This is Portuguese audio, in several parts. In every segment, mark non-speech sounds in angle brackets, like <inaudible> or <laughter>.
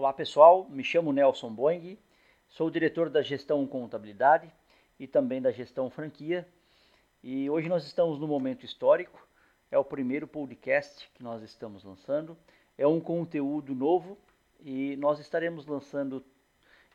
Olá pessoal, me chamo Nelson Boing, sou diretor da gestão contabilidade e também da gestão franquia. E hoje nós estamos no momento histórico, é o primeiro podcast que nós estamos lançando, é um conteúdo novo e nós estaremos lançando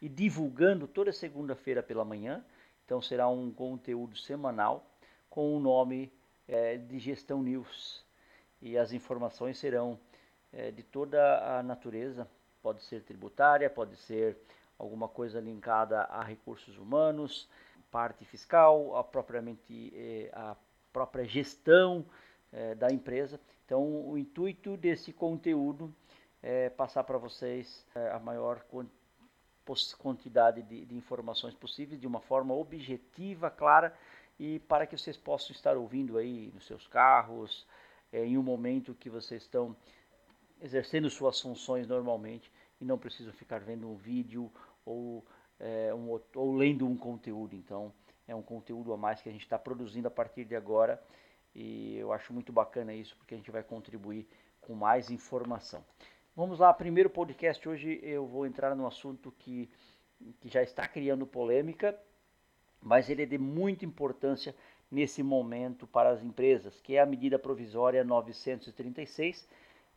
e divulgando toda segunda-feira pela manhã. Então será um conteúdo semanal com o nome é, de Gestão News e as informações serão é, de toda a natureza pode ser tributária, pode ser alguma coisa linkada a recursos humanos, parte fiscal, a propriamente eh, a própria gestão eh, da empresa. Então, o intuito desse conteúdo é passar para vocês a maior quantidade de, de informações possíveis de uma forma objetiva, clara e para que vocês possam estar ouvindo aí nos seus carros, em um momento que vocês estão exercendo suas funções normalmente e não precisam ficar vendo um vídeo ou, é, um, ou lendo um conteúdo. Então, é um conteúdo a mais que a gente está produzindo a partir de agora e eu acho muito bacana isso porque a gente vai contribuir com mais informação. Vamos lá, primeiro podcast hoje eu vou entrar num assunto que, que já está criando polêmica, mas ele é de muita importância nesse momento para as empresas, que é a medida provisória 936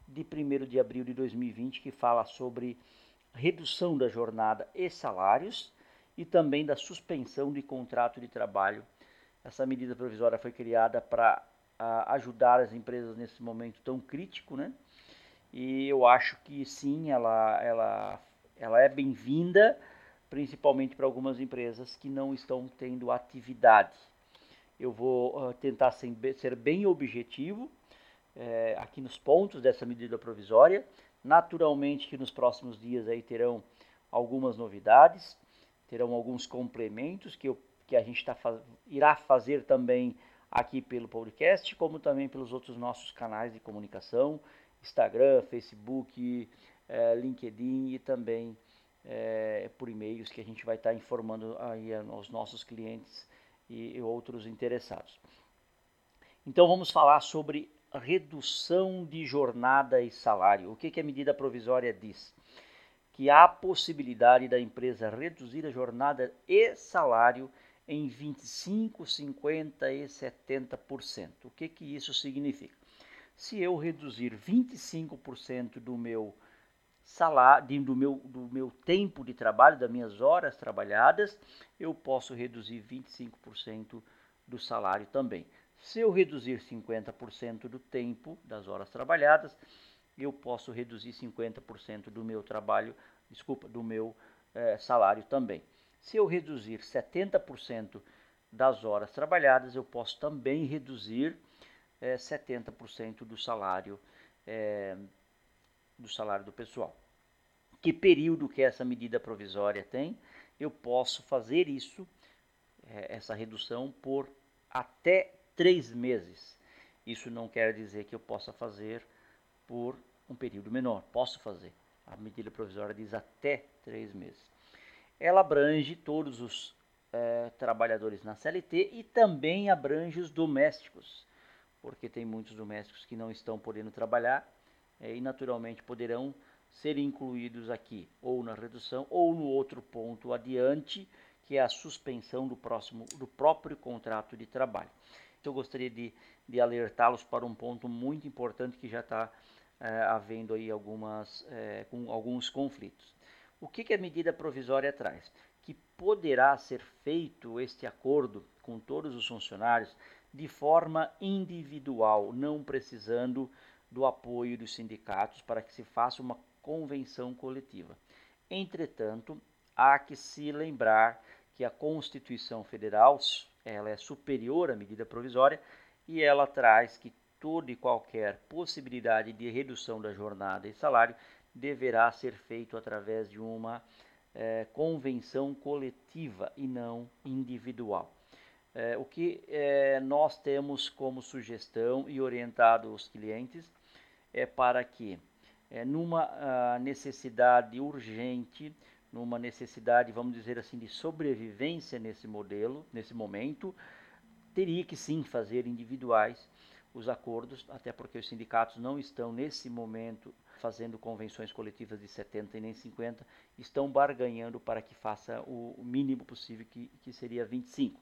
de 1 de abril de 2020, que fala sobre redução da jornada e salários e também da suspensão de contrato de trabalho. Essa medida provisória foi criada para ajudar as empresas nesse momento tão crítico, né? E eu acho que sim, ela, ela, ela é bem-vinda, principalmente para algumas empresas que não estão tendo atividade. Eu vou uh, tentar ser bem objetivo é, aqui nos pontos dessa medida provisória. Naturalmente que nos próximos dias aí terão algumas novidades, terão alguns complementos que, eu, que a gente tá, irá fazer também aqui pelo podcast, como também pelos outros nossos canais de comunicação, Instagram, Facebook, é, LinkedIn e também é, por e-mails que a gente vai estar tá informando aí aos nossos clientes e, e outros interessados. Então vamos falar sobre redução de jornada e salário. O que, que a medida provisória diz? Que há possibilidade da empresa reduzir a jornada e salário em 25, 50 e 70%. O que, que isso significa? Se eu reduzir 25% do meu salário, do meu, do meu tempo de trabalho, das minhas horas trabalhadas, eu posso reduzir 25% do salário também. Se eu reduzir 50% do tempo das horas trabalhadas, eu posso reduzir 50% do meu trabalho, desculpa, do meu é, salário também. Se eu reduzir 70% das horas trabalhadas, eu posso também reduzir é, 70% do salário é, do salário do pessoal. Que período que essa medida provisória tem? Eu posso fazer isso, é, essa redução, por até três meses. Isso não quer dizer que eu possa fazer por um período menor. Posso fazer. A medida provisória diz até três meses. Ela abrange todos os é, trabalhadores na CLT e também abrange os domésticos, porque tem muitos domésticos que não estão podendo trabalhar é, e naturalmente poderão ser incluídos aqui, ou na redução, ou no outro ponto adiante, que é a suspensão do, próximo, do próprio contrato de trabalho eu gostaria de, de alertá-los para um ponto muito importante que já está é, havendo aí algumas, é, com alguns conflitos. O que, que a medida provisória traz? Que poderá ser feito este acordo com todos os funcionários de forma individual, não precisando do apoio dos sindicatos para que se faça uma convenção coletiva. Entretanto, há que se lembrar que a Constituição Federal ela é superior à medida provisória e ela traz que toda e qualquer possibilidade de redução da jornada e salário deverá ser feito através de uma é, convenção coletiva e não individual. É, o que é, nós temos como sugestão e orientado os clientes é para que, numa necessidade urgente, numa necessidade, vamos dizer assim, de sobrevivência nesse modelo, nesse momento, teria que sim fazer individuais os acordos, até porque os sindicatos não estão nesse momento fazendo convenções coletivas de 70 e nem 50, estão barganhando para que faça o mínimo possível, que, que seria 25.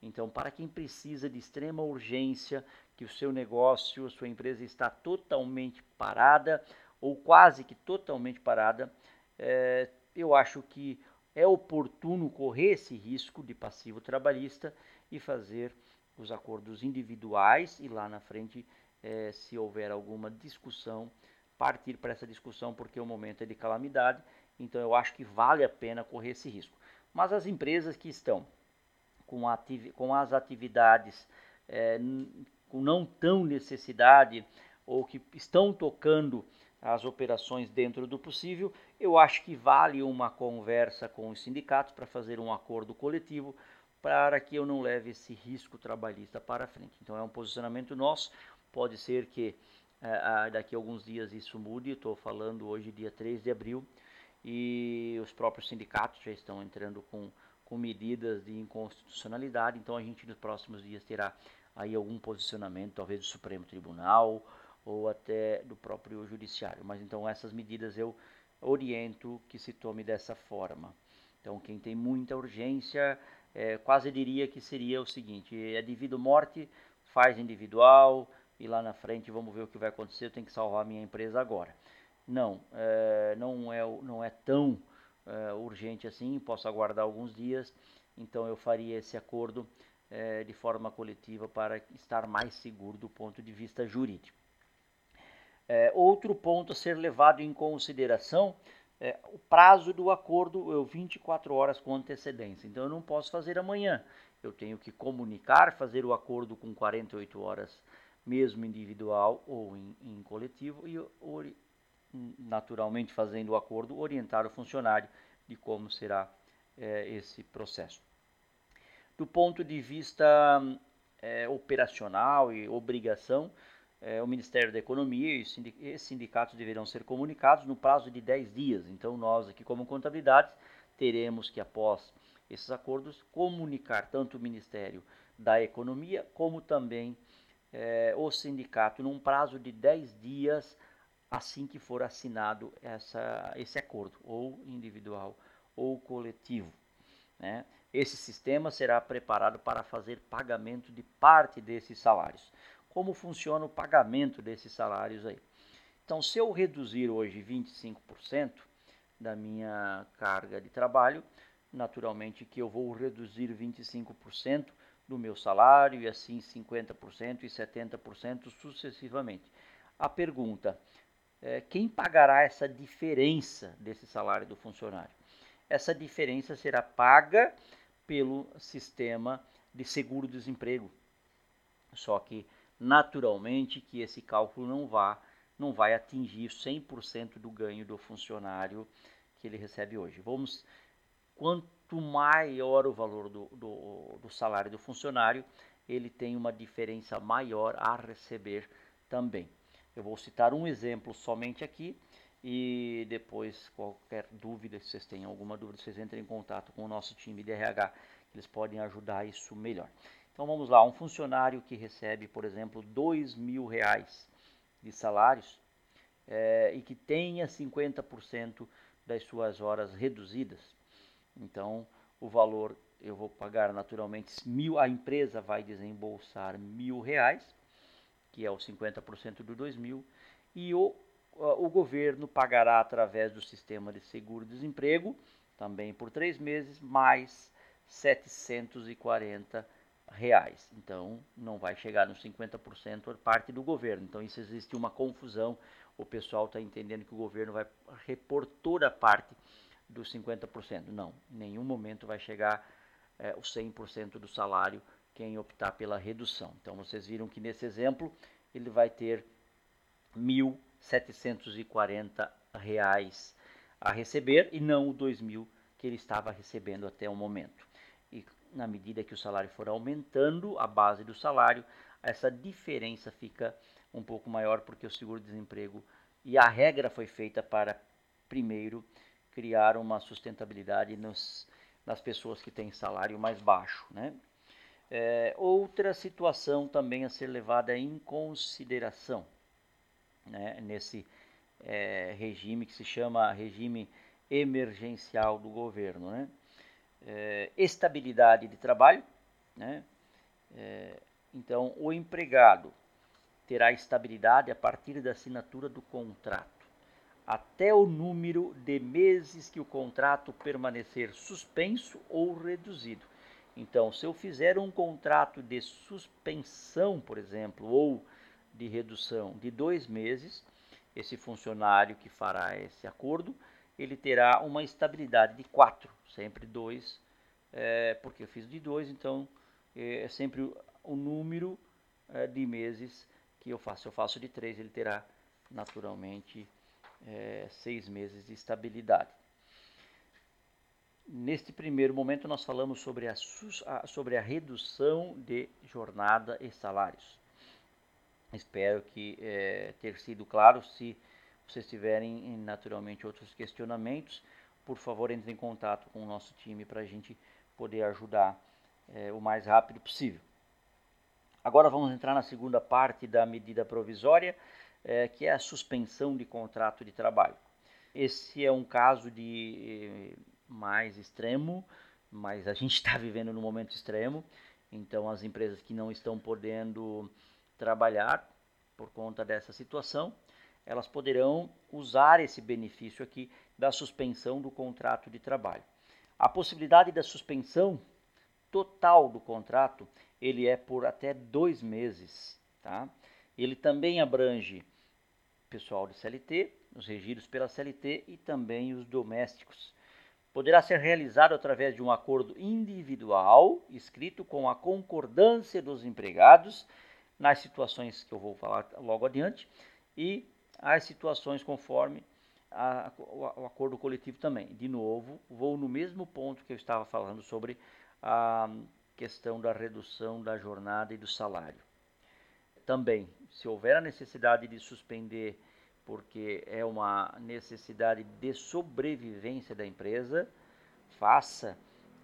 Então, para quem precisa de extrema urgência, que o seu negócio, a sua empresa está totalmente parada ou quase que totalmente parada, é, eu acho que é oportuno correr esse risco de passivo trabalhista e fazer os acordos individuais e lá na frente, é, se houver alguma discussão, partir para essa discussão porque o momento é de calamidade. Então eu acho que vale a pena correr esse risco. Mas as empresas que estão com, com as atividades é, com não tão necessidade ou que estão tocando as operações dentro do possível, eu acho que vale uma conversa com os sindicatos para fazer um acordo coletivo para que eu não leve esse risco trabalhista para frente. Então é um posicionamento nosso, pode ser que é, daqui a alguns dias isso mude, estou falando hoje dia 3 de abril, e os próprios sindicatos já estão entrando com, com medidas de inconstitucionalidade, então a gente nos próximos dias terá aí algum posicionamento, talvez do Supremo Tribunal ou até do próprio Judiciário. Mas então essas medidas eu oriento que se tome dessa forma. Então quem tem muita urgência, é, quase diria que seria o seguinte, é devido morte, faz individual, e lá na frente vamos ver o que vai acontecer, eu tenho que salvar minha empresa agora. Não, é, não, é, não é tão é, urgente assim, posso aguardar alguns dias, então eu faria esse acordo é, de forma coletiva para estar mais seguro do ponto de vista jurídico. É, outro ponto a ser levado em consideração é o prazo do acordo, eu 24 horas com antecedência, então eu não posso fazer amanhã, eu tenho que comunicar, fazer o acordo com 48 horas mesmo individual ou em, em coletivo, e naturalmente fazendo o acordo, orientar o funcionário de como será é, esse processo. Do ponto de vista é, operacional e obrigação, é, o Ministério da Economia e os sindicatos deverão ser comunicados no prazo de 10 dias. Então, nós aqui, como contabilidade, teremos que, após esses acordos, comunicar tanto o Ministério da Economia como também é, o sindicato num prazo de 10 dias assim que for assinado essa, esse acordo, ou individual ou coletivo. Né? Esse sistema será preparado para fazer pagamento de parte desses salários. Como funciona o pagamento desses salários aí? Então, se eu reduzir hoje 25% da minha carga de trabalho, naturalmente que eu vou reduzir 25% do meu salário e assim 50% e 70% sucessivamente. A pergunta é quem pagará essa diferença desse salário do funcionário? Essa diferença será paga pelo sistema de seguro-desemprego. Só que naturalmente que esse cálculo não vá não vai atingir 100% do ganho do funcionário que ele recebe hoje. Vamos quanto maior o valor do, do, do salário do funcionário, ele tem uma diferença maior a receber também. Eu vou citar um exemplo somente aqui e depois qualquer dúvida, se vocês têm alguma dúvida, vocês entrem em contato com o nosso time de RH, eles podem ajudar isso melhor. Então vamos lá, um funcionário que recebe, por exemplo, dois mil reais de salários é, e que tenha 50% das suas horas reduzidas, então, o valor eu vou pagar naturalmente mil, a empresa vai desembolsar mil reais, que é o 50% do dois mil, e o, o governo pagará através do sistema de seguro-desemprego, também por três meses, mais 740 reais. Então, não vai chegar nos 50% por parte do governo. Então, isso existe uma confusão. O pessoal está entendendo que o governo vai repor toda a parte dos 50%. Não, em nenhum momento vai chegar é, o 100% do salário quem optar pela redução. Então vocês viram que nesse exemplo ele vai ter R$ 1.740 a receber e não o 2.000 que ele estava recebendo até o momento. Na medida que o salário for aumentando, a base do salário, essa diferença fica um pouco maior porque o seguro-desemprego e a regra foi feita para primeiro criar uma sustentabilidade nos, nas pessoas que têm salário mais baixo. Né? É, outra situação também a ser levada em consideração né, nesse, é, regime que se chama regime emergencial do governo. Né? É, estabilidade de trabalho, né? É, então o empregado terá estabilidade a partir da assinatura do contrato, até o número de meses que o contrato permanecer suspenso ou reduzido. Então, se eu fizer um contrato de suspensão, por exemplo, ou de redução de dois meses, esse funcionário que fará esse acordo, ele terá uma estabilidade de quatro, sempre dois, é, porque eu fiz de dois, então é, é sempre o número é, de meses que eu faço. Se eu faço de três, ele terá naturalmente é, seis meses de estabilidade. Neste primeiro momento, nós falamos sobre a, sobre a redução de jornada e salários. Espero que é, ter sido claro. Se vocês tiverem naturalmente outros questionamentos, por favor, entre em contato com o nosso time para a gente poder ajudar é, o mais rápido possível. Agora vamos entrar na segunda parte da medida provisória, é, que é a suspensão de contrato de trabalho. Esse é um caso de mais extremo, mas a gente está <laughs> vivendo num momento extremo, então as empresas que não estão podendo trabalhar por conta dessa situação, elas poderão usar esse benefício aqui da suspensão do contrato de trabalho. A possibilidade da suspensão total do contrato, ele é por até dois meses, tá? Ele também abrange pessoal de CLT, os regidos pela CLT e também os domésticos poderá ser realizado através de um acordo individual, escrito com a concordância dos empregados, nas situações que eu vou falar logo adiante, e as situações conforme a, o, o acordo coletivo também. De novo, vou no mesmo ponto que eu estava falando sobre a questão da redução da jornada e do salário. Também, se houver a necessidade de suspender porque é uma necessidade de sobrevivência da empresa, faça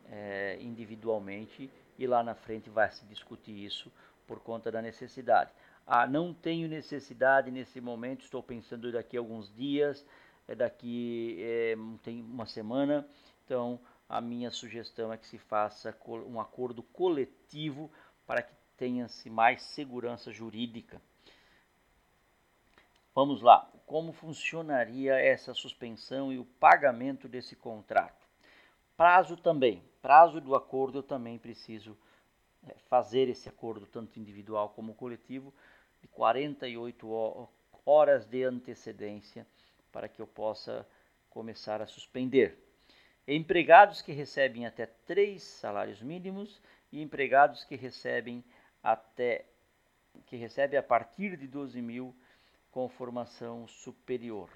é, individualmente e lá na frente vai se discutir isso por conta da necessidade. Ah, não tenho necessidade nesse momento, estou pensando daqui a alguns dias, é daqui é, tem uma semana, então a minha sugestão é que se faça um acordo coletivo para que tenha-se mais segurança jurídica. Vamos lá, como funcionaria essa suspensão e o pagamento desse contrato? Prazo também, prazo do acordo eu também preciso fazer esse acordo, tanto individual como coletivo, de 48 horas de antecedência para que eu possa começar a suspender. Empregados que recebem até três salários mínimos e empregados que recebem até que recebem a partir de 12 mil com formação superior.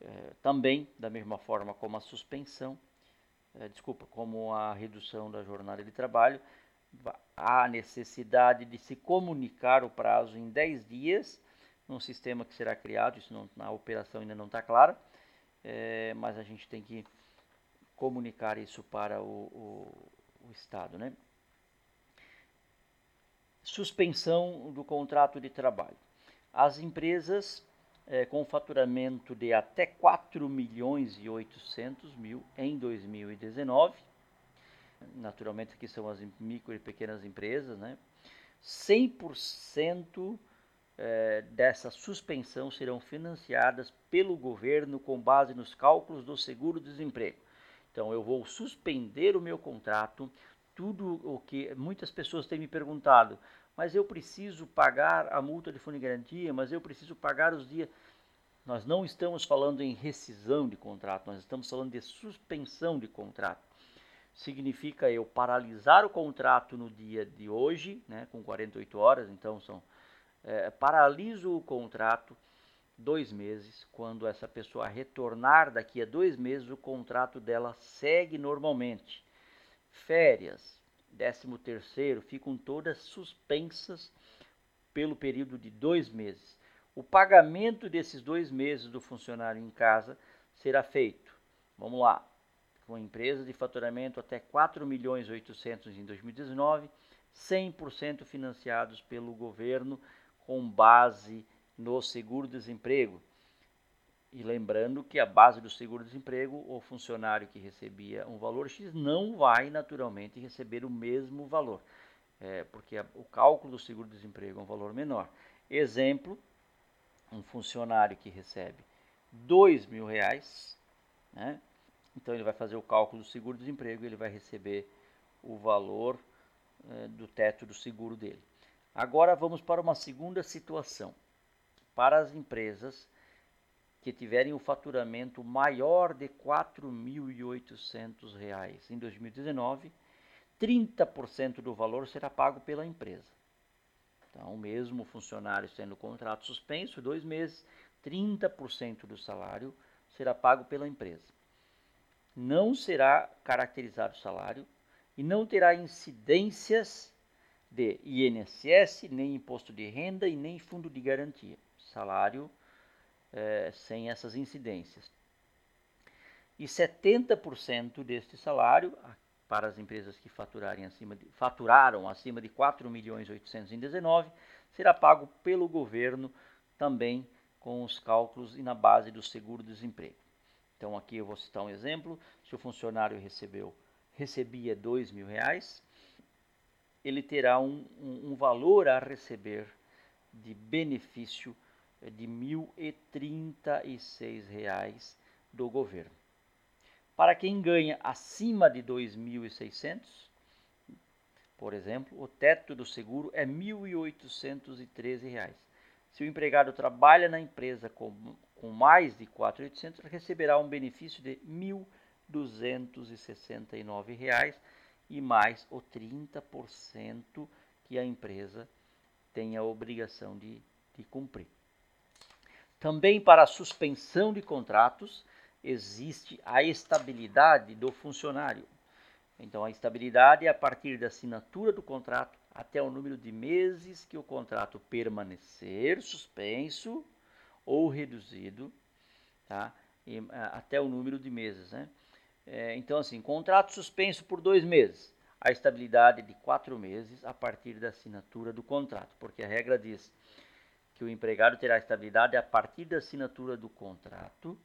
É, também, da mesma forma como a suspensão, é, desculpa, como a redução da jornada de trabalho, há necessidade de se comunicar o prazo em 10 dias, num sistema que será criado, isso não, na operação ainda não está clara, é, mas a gente tem que comunicar isso para o, o, o Estado. Né? Suspensão do contrato de trabalho as empresas é, com faturamento de até 4 milhões e 800 mil em 2019, naturalmente aqui são as micro e pequenas empresas, né? 100% é, dessa suspensão serão financiadas pelo governo com base nos cálculos do seguro-desemprego. Então eu vou suspender o meu contrato, tudo o que muitas pessoas têm me perguntado, mas eu preciso pagar a multa de fundo de garantia, mas eu preciso pagar os dias. Nós não estamos falando em rescisão de contrato, nós estamos falando de suspensão de contrato. Significa eu paralisar o contrato no dia de hoje, né, com 48 horas, então são é, paraliso o contrato dois meses. Quando essa pessoa retornar daqui a dois meses, o contrato dela segue normalmente. Férias, décimo terceiro ficam todas suspensas pelo período de dois meses. O pagamento desses dois meses do funcionário em casa será feito, vamos lá, com empresas de faturamento até 4 milhões 800 em 2019, 100% financiados pelo governo com base no seguro-desemprego. E lembrando que a base do seguro-desemprego, o funcionário que recebia um valor X não vai naturalmente receber o mesmo valor, é, porque a, o cálculo do seguro-desemprego é um valor menor. Exemplo, um funcionário que recebe dois mil reais, né? Então ele vai fazer o cálculo do seguro-desemprego e ele vai receber o valor é, do teto do seguro dele. Agora vamos para uma segunda situação. Para as empresas que tiverem o faturamento maior de R$ 4.800 em 2019, 30% do valor será pago pela empresa. Então, mesmo funcionário sendo contrato suspenso, dois meses, 30% do salário será pago pela empresa. Não será caracterizado o salário e não terá incidências de INSS, nem imposto de renda e nem fundo de garantia. Salário é, sem essas incidências. E 70% deste salário, para as empresas que faturarem acima de, faturaram acima de 4 milhões 819, será pago pelo governo também com os cálculos e na base do seguro-desemprego. Então aqui eu vou citar um exemplo, se o funcionário recebeu, recebia dois mil reais, ele terá um, um, um valor a receber de benefício é de R$ 1.036 do governo. Para quem ganha acima de R$ 2.600, por exemplo, o teto do seguro é R$ 1.813. Se o empregado trabalha na empresa com, com mais de R$ 4.800, receberá um benefício de R$ 1.269 e mais o 30% que a empresa tem a obrigação de, de cumprir. Também para a suspensão de contratos existe a estabilidade do funcionário. Então, a estabilidade é a partir da assinatura do contrato até o número de meses que o contrato permanecer suspenso ou reduzido, tá? E, até o número de meses, né? É, então, assim, contrato suspenso por dois meses, a estabilidade de quatro meses a partir da assinatura do contrato, porque a regra diz que o empregado terá estabilidade a partir da assinatura do contrato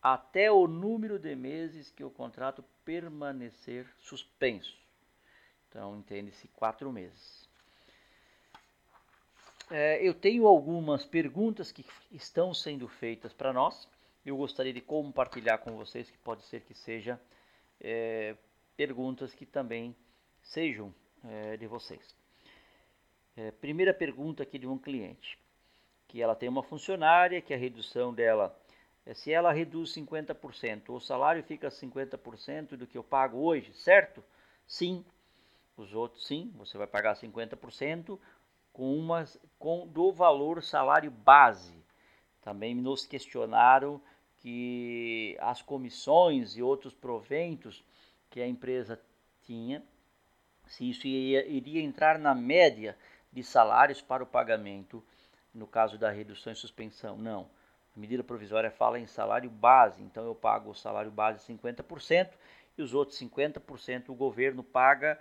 até o número de meses que o contrato permanecer suspenso. Então, entende-se quatro meses. É, eu tenho algumas perguntas que estão sendo feitas para nós. Eu gostaria de compartilhar com vocês, que pode ser que seja é, perguntas que também sejam é, de vocês. É, primeira pergunta aqui de um cliente que ela tem uma funcionária, que a redução dela, é, se ela reduz 50%, o salário fica 50% do que eu pago hoje, certo? Sim. Os outros sim, você vai pagar 50% com uma, com, do valor salário base. Também nos questionaram que as comissões e outros proventos que a empresa tinha, se isso iria, iria entrar na média de salários para o pagamento no caso da redução e suspensão, não. A medida provisória fala em salário base, então eu pago o salário base 50% e os outros 50% o governo paga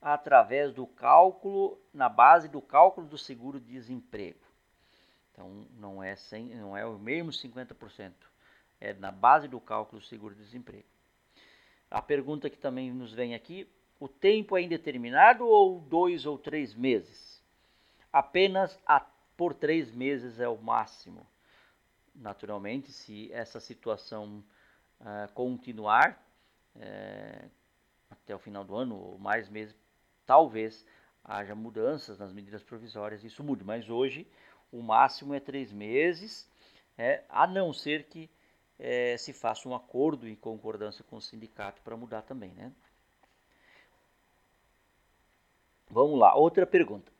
através do cálculo, na base do cálculo do seguro-desemprego. Então não é, 100, não é o mesmo 50%, é na base do cálculo do seguro-desemprego. A pergunta que também nos vem aqui, o tempo é indeterminado ou dois ou três meses? Apenas a por três meses é o máximo. Naturalmente, se essa situação uh, continuar uh, até o final do ano ou mais meses, talvez haja mudanças nas medidas provisórias, isso mude. Mas hoje o máximo é três meses, é, a não ser que é, se faça um acordo em concordância com o sindicato para mudar também, né? Vamos lá, outra pergunta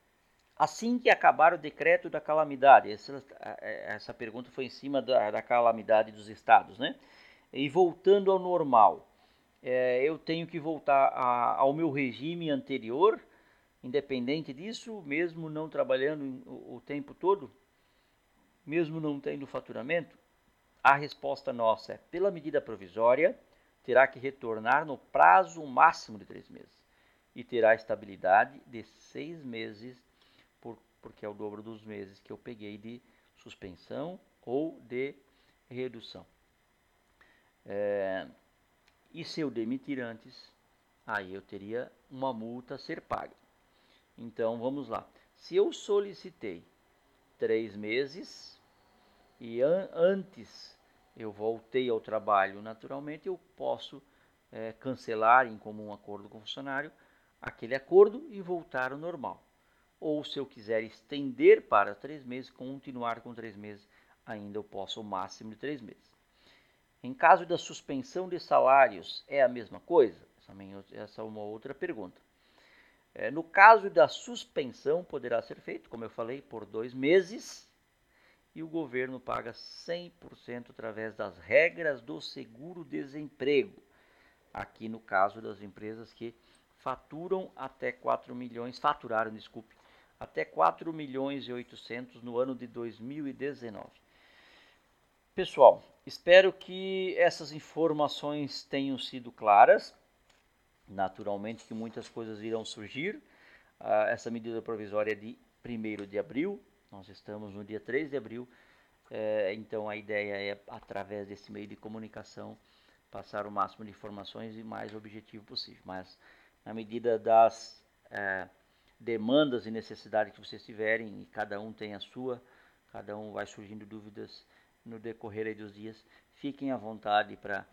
assim que acabar o decreto da calamidade. Essa, essa pergunta foi em cima da, da calamidade dos estados, né? E voltando ao normal, é, eu tenho que voltar a, ao meu regime anterior, independente disso, mesmo não trabalhando o, o tempo todo, mesmo não tendo faturamento? A resposta nossa é: pela medida provisória, terá que retornar no prazo máximo de três meses e terá estabilidade de seis meses porque é o dobro dos meses que eu peguei de suspensão ou de redução. É, e se eu demitir antes, aí eu teria uma multa a ser paga. Então vamos lá. Se eu solicitei três meses e an antes eu voltei ao trabalho naturalmente, eu posso é, cancelar em comum acordo com o funcionário aquele acordo e voltar ao normal. Ou se eu quiser estender para três meses, continuar com três meses, ainda eu posso o máximo de três meses. Em caso da suspensão de salários, é a mesma coisa? Essa é uma outra pergunta. É, no caso da suspensão, poderá ser feito, como eu falei, por dois meses e o governo paga 100% através das regras do seguro-desemprego. Aqui no caso das empresas que faturam até 4 milhões, faturaram, desculpe, até 4 milhões e 800 no ano de 2019. Pessoal, espero que essas informações tenham sido claras. Naturalmente que muitas coisas irão surgir. Uh, essa medida provisória é de 1 de abril, nós estamos no dia 3 de abril, é, então a ideia é, através desse meio de comunicação, passar o máximo de informações e mais objetivo possível. Mas, na medida das é, demandas e necessidades que vocês tiverem, e cada um tem a sua, cada um vai surgindo dúvidas no decorrer dos dias, fiquem à vontade para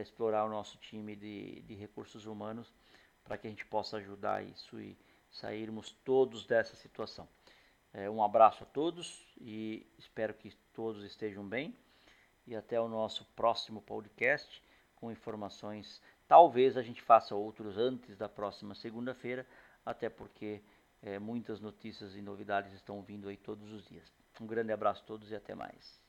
explorar o nosso time de, de recursos humanos, para que a gente possa ajudar isso e sairmos todos dessa situação. É, um abraço a todos e espero que todos estejam bem. E até o nosso próximo podcast com informações. Talvez a gente faça outros antes da próxima segunda-feira, até porque é, muitas notícias e novidades estão vindo aí todos os dias. Um grande abraço a todos e até mais.